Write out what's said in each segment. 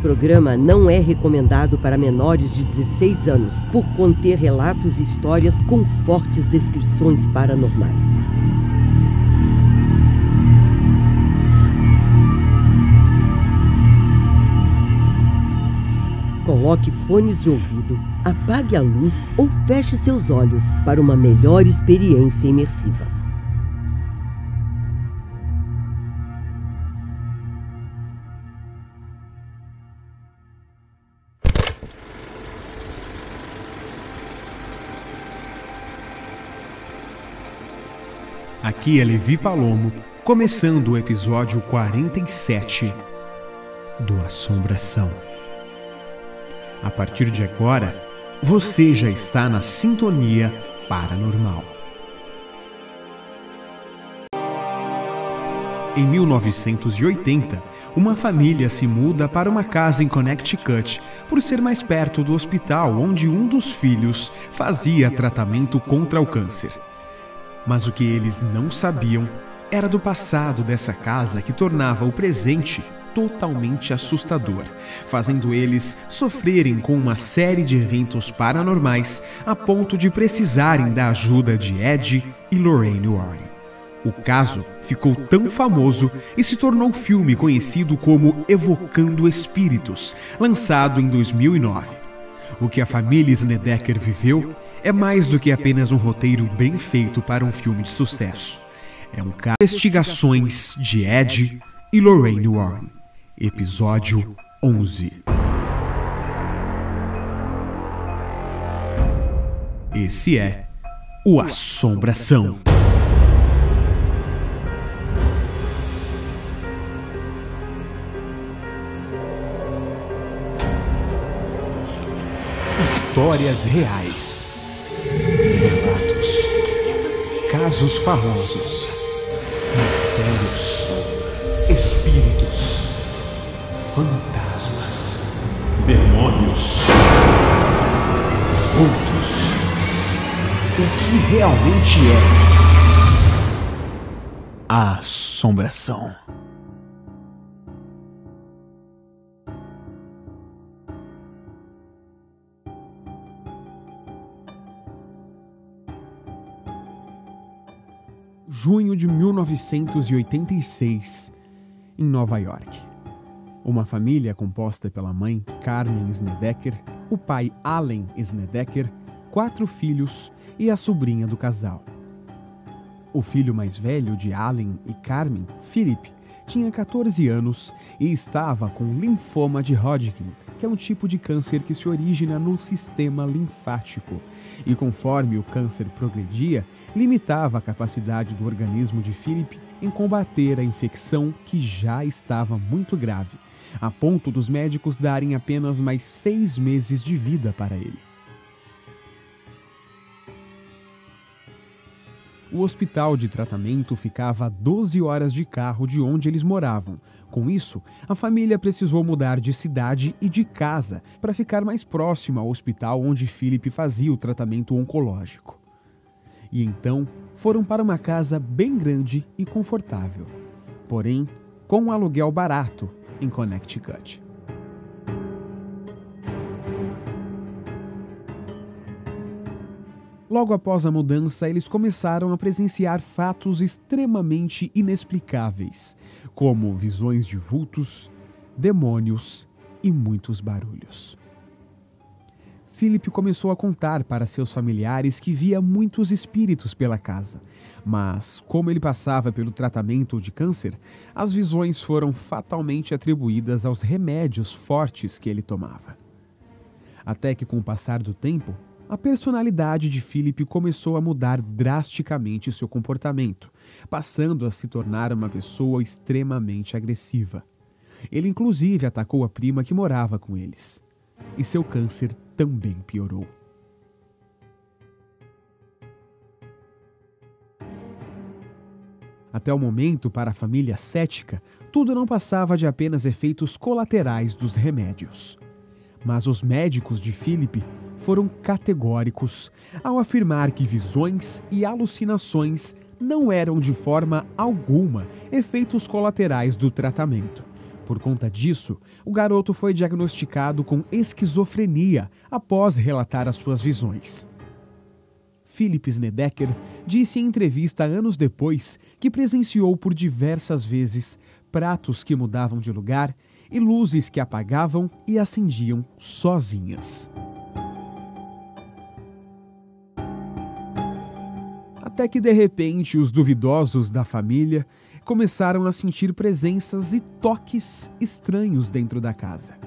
programa não é recomendado para menores de 16 anos, por conter relatos e histórias com fortes descrições paranormais. Coloque fones de ouvido, apague a luz ou feche seus olhos para uma melhor experiência imersiva. Aqui é Levi Palomo, começando o episódio 47 do Assombração. A partir de agora, você já está na sintonia paranormal. Em 1980, uma família se muda para uma casa em Connecticut por ser mais perto do hospital onde um dos filhos fazia tratamento contra o câncer. Mas o que eles não sabiam era do passado dessa casa que tornava o presente totalmente assustador, fazendo eles sofrerem com uma série de eventos paranormais a ponto de precisarem da ajuda de Ed e Lorraine Warren. O caso ficou tão famoso e se tornou filme conhecido como Evocando Espíritos, lançado em 2009. O que a família Snedeker viveu é mais do que apenas um roteiro bem feito para um filme de sucesso. É um caso investigações de Ed e Lorraine Warren. Episódio 11. Esse é o Assombração. Histórias reais. Casos famosos. Mistérios. Espíritos. Fantasmas. Demônios. Outros. O que realmente é a assombração? Junho de 1986, em Nova York. Uma família composta pela mãe Carmen Snedeker, o pai Allen Snedeker, quatro filhos e a sobrinha do casal. O filho mais velho de Allen e Carmen, Philip, tinha 14 anos e estava com linfoma de Hodgkin, que é um tipo de câncer que se origina no sistema linfático. E conforme o câncer progredia, limitava a capacidade do organismo de Philip em combater a infecção que já estava muito grave, a ponto dos médicos darem apenas mais seis meses de vida para ele. O hospital de tratamento ficava a 12 horas de carro de onde eles moravam. Com isso, a família precisou mudar de cidade e de casa para ficar mais próximo ao hospital onde Philip fazia o tratamento oncológico e então foram para uma casa bem grande e confortável, porém com um aluguel barato em Connecticut. Logo após a mudança, eles começaram a presenciar fatos extremamente inexplicáveis, como visões de vultos, demônios e muitos barulhos. Philip começou a contar para seus familiares que via muitos espíritos pela casa. Mas, como ele passava pelo tratamento de câncer, as visões foram fatalmente atribuídas aos remédios fortes que ele tomava. Até que, com o passar do tempo, a personalidade de Philip começou a mudar drasticamente seu comportamento, passando a se tornar uma pessoa extremamente agressiva. Ele, inclusive, atacou a prima que morava com eles. E seu câncer também piorou. Até o momento, para a família cética, tudo não passava de apenas efeitos colaterais dos remédios. Mas os médicos de Philip foram categóricos ao afirmar que visões e alucinações não eram de forma alguma efeitos colaterais do tratamento, Por conta disso, o garoto foi diagnosticado com esquizofrenia após relatar as suas visões. Philip Snedeker disse em entrevista anos depois que presenciou por diversas vezes pratos que mudavam de lugar e luzes que apagavam e acendiam sozinhas. Até que de repente os duvidosos da família começaram a sentir presenças e toques estranhos dentro da casa.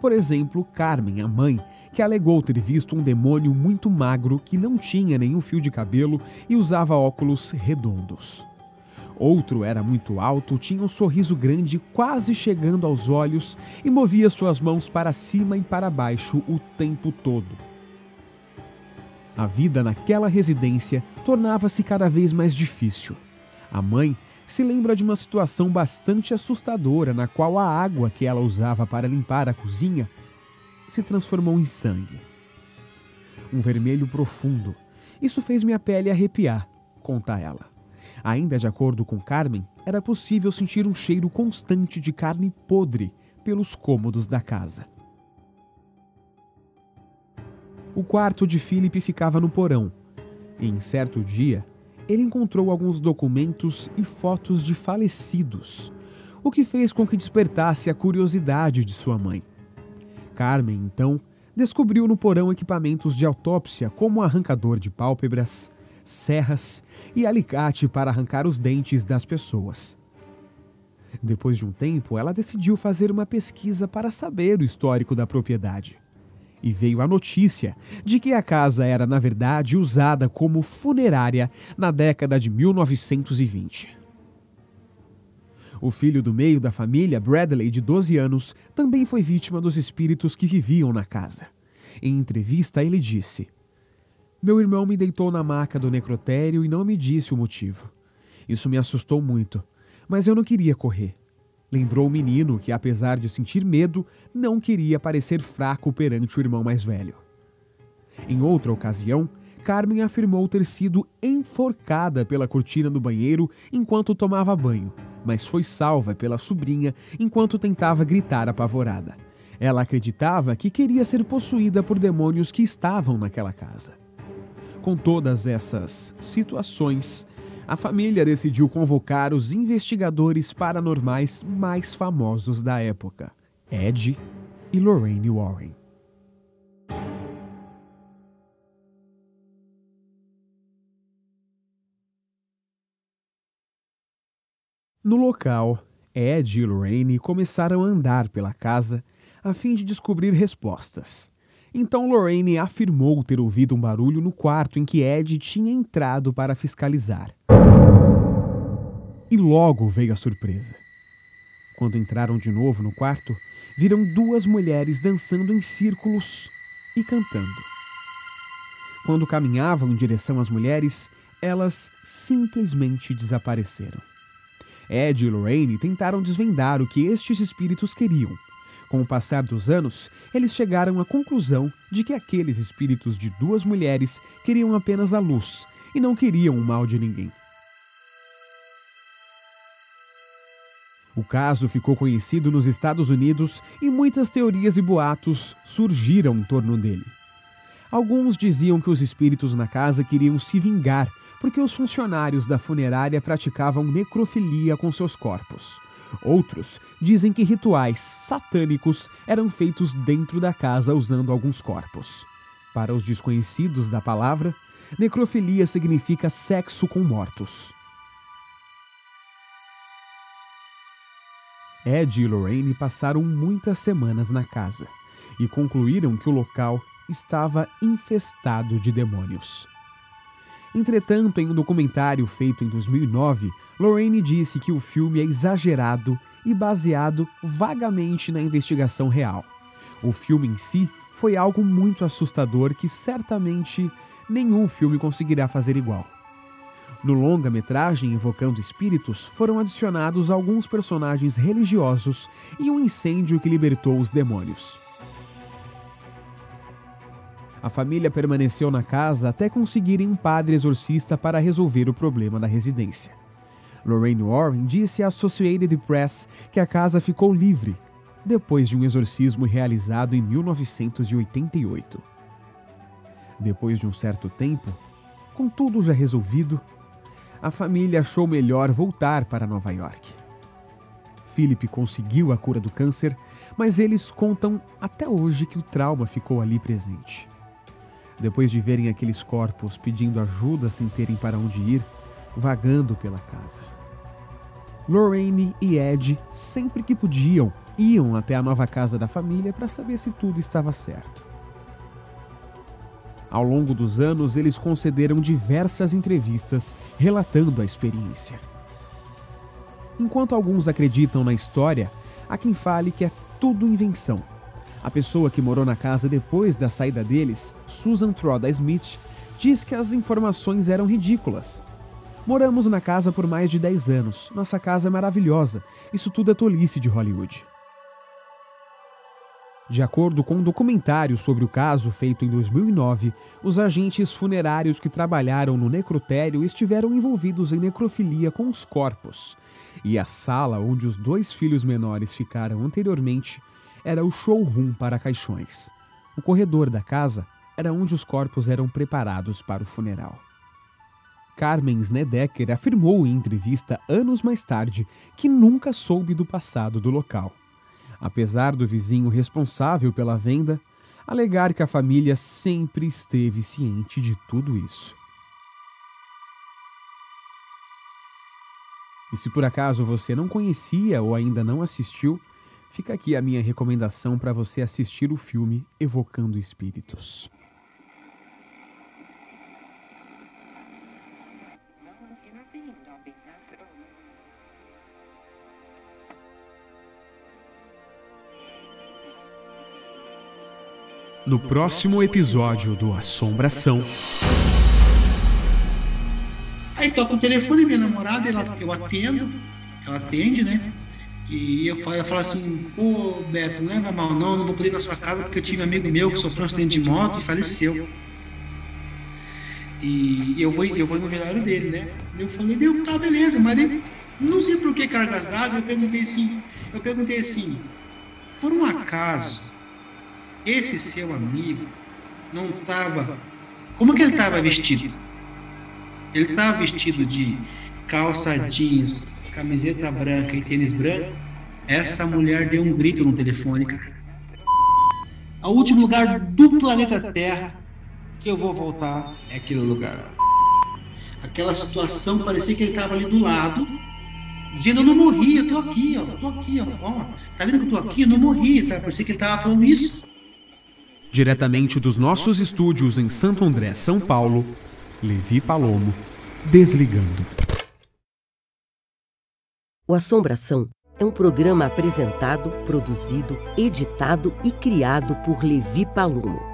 Por exemplo, Carmen, a mãe, que alegou ter visto um demônio muito magro que não tinha nenhum fio de cabelo e usava óculos redondos. Outro era muito alto, tinha um sorriso grande quase chegando aos olhos e movia suas mãos para cima e para baixo o tempo todo. A vida naquela residência tornava-se cada vez mais difícil. A mãe se lembra de uma situação bastante assustadora na qual a água que ela usava para limpar a cozinha se transformou em sangue. Um vermelho profundo. Isso fez minha pele arrepiar, conta ela. Ainda de acordo com Carmen, era possível sentir um cheiro constante de carne podre pelos cômodos da casa. O quarto de Philip ficava no porão. Em certo dia, ele encontrou alguns documentos e fotos de falecidos, o que fez com que despertasse a curiosidade de sua mãe. Carmen, então, descobriu no porão equipamentos de autópsia como arrancador de pálpebras, serras e alicate para arrancar os dentes das pessoas. Depois de um tempo, ela decidiu fazer uma pesquisa para saber o histórico da propriedade e veio a notícia de que a casa era, na verdade, usada como funerária na década de 1920. O filho do meio da família, Bradley, de 12 anos, também foi vítima dos espíritos que viviam na casa. Em entrevista, ele disse: Meu irmão me deitou na maca do necrotério e não me disse o motivo. Isso me assustou muito, mas eu não queria correr. Lembrou o menino que, apesar de sentir medo, não queria parecer fraco perante o irmão mais velho. Em outra ocasião, Carmen afirmou ter sido enforcada pela cortina do banheiro enquanto tomava banho, mas foi salva pela sobrinha enquanto tentava gritar apavorada. Ela acreditava que queria ser possuída por demônios que estavam naquela casa. Com todas essas situações, a família decidiu convocar os investigadores paranormais mais famosos da época, Ed e Lorraine Warren. No local, Ed e Lorraine começaram a andar pela casa a fim de descobrir respostas. Então Lorraine afirmou ter ouvido um barulho no quarto em que Ed tinha entrado para fiscalizar. E logo veio a surpresa. Quando entraram de novo no quarto, viram duas mulheres dançando em círculos e cantando. Quando caminhavam em direção às mulheres, elas simplesmente desapareceram. Ed e Lorraine tentaram desvendar o que estes espíritos queriam, com o passar dos anos, eles chegaram à conclusão de que aqueles espíritos de duas mulheres queriam apenas a luz e não queriam o mal de ninguém. O caso ficou conhecido nos Estados Unidos e muitas teorias e boatos surgiram em torno dele. Alguns diziam que os espíritos na casa queriam se vingar porque os funcionários da funerária praticavam necrofilia com seus corpos. Outros dizem que rituais satânicos eram feitos dentro da casa usando alguns corpos. Para os desconhecidos da palavra, necrofilia significa sexo com mortos. Ed e Lorraine passaram muitas semanas na casa e concluíram que o local estava infestado de demônios. Entretanto, em um documentário feito em 2009, Lorraine disse que o filme é exagerado e baseado vagamente na investigação real. O filme em si foi algo muito assustador que certamente nenhum filme conseguirá fazer igual. No longa-metragem Invocando Espíritos foram adicionados alguns personagens religiosos e um incêndio que libertou os demônios. A família permaneceu na casa até conseguirem um padre exorcista para resolver o problema da residência. Lorraine Warren disse à Associated Press que a casa ficou livre depois de um exorcismo realizado em 1988. Depois de um certo tempo, com tudo já resolvido, a família achou melhor voltar para Nova York. Philip conseguiu a cura do câncer, mas eles contam até hoje que o trauma ficou ali presente. Depois de verem aqueles corpos pedindo ajuda sem terem para onde ir, vagando pela casa. Lorraine e Ed, sempre que podiam, iam até a nova casa da família para saber se tudo estava certo. Ao longo dos anos, eles concederam diversas entrevistas relatando a experiência. Enquanto alguns acreditam na história, há quem fale que é tudo invenção. A pessoa que morou na casa depois da saída deles, Susan Troda Smith, diz que as informações eram ridículas, Moramos na casa por mais de 10 anos. Nossa casa é maravilhosa. Isso tudo é tolice de Hollywood. De acordo com um documentário sobre o caso feito em 2009, os agentes funerários que trabalharam no necrotério estiveram envolvidos em necrofilia com os corpos. E a sala onde os dois filhos menores ficaram anteriormente era o showroom para caixões. O corredor da casa era onde os corpos eram preparados para o funeral. Carmen Snedeker afirmou em entrevista anos mais tarde que nunca soube do passado do local. Apesar do vizinho responsável pela venda alegar que a família sempre esteve ciente de tudo isso. E se por acaso você não conhecia ou ainda não assistiu, fica aqui a minha recomendação para você assistir o filme Evocando Espíritos. No próximo episódio do Assombração. Aí toca o telefone, minha namorada, ela, eu atendo, ela atende, né? E eu falo, assim, pô, Beto, não leva mal não, não vou poder ir na sua casa porque eu tive um amigo meu que sofreu um acidente de moto e faleceu. E eu vou, eu vou no velório dele, né? Eu falei, deu, tá, beleza, mas daí, não sei por que cargas dadas, eu perguntei assim, eu perguntei assim, por um acaso, esse seu amigo não estava. Como que ele estava vestido? Ele estava vestido de calça jeans, camiseta branca e tênis branco. Essa mulher deu um grito no telefone, cara. O último lugar do planeta Terra que eu vou voltar é aquele lugar. Aquela situação parecia que ele estava ali do lado, dizendo: Eu não morri, eu tô aqui, ó, tô aqui, ó, ó. Tá vendo que eu tô aqui? Eu não morri, sabe? Parecia que ele estava falando isso. Diretamente dos nossos estúdios em Santo André, São Paulo, Levi Palomo, desligando. O Assombração é um programa apresentado, produzido, editado e criado por Levi Palomo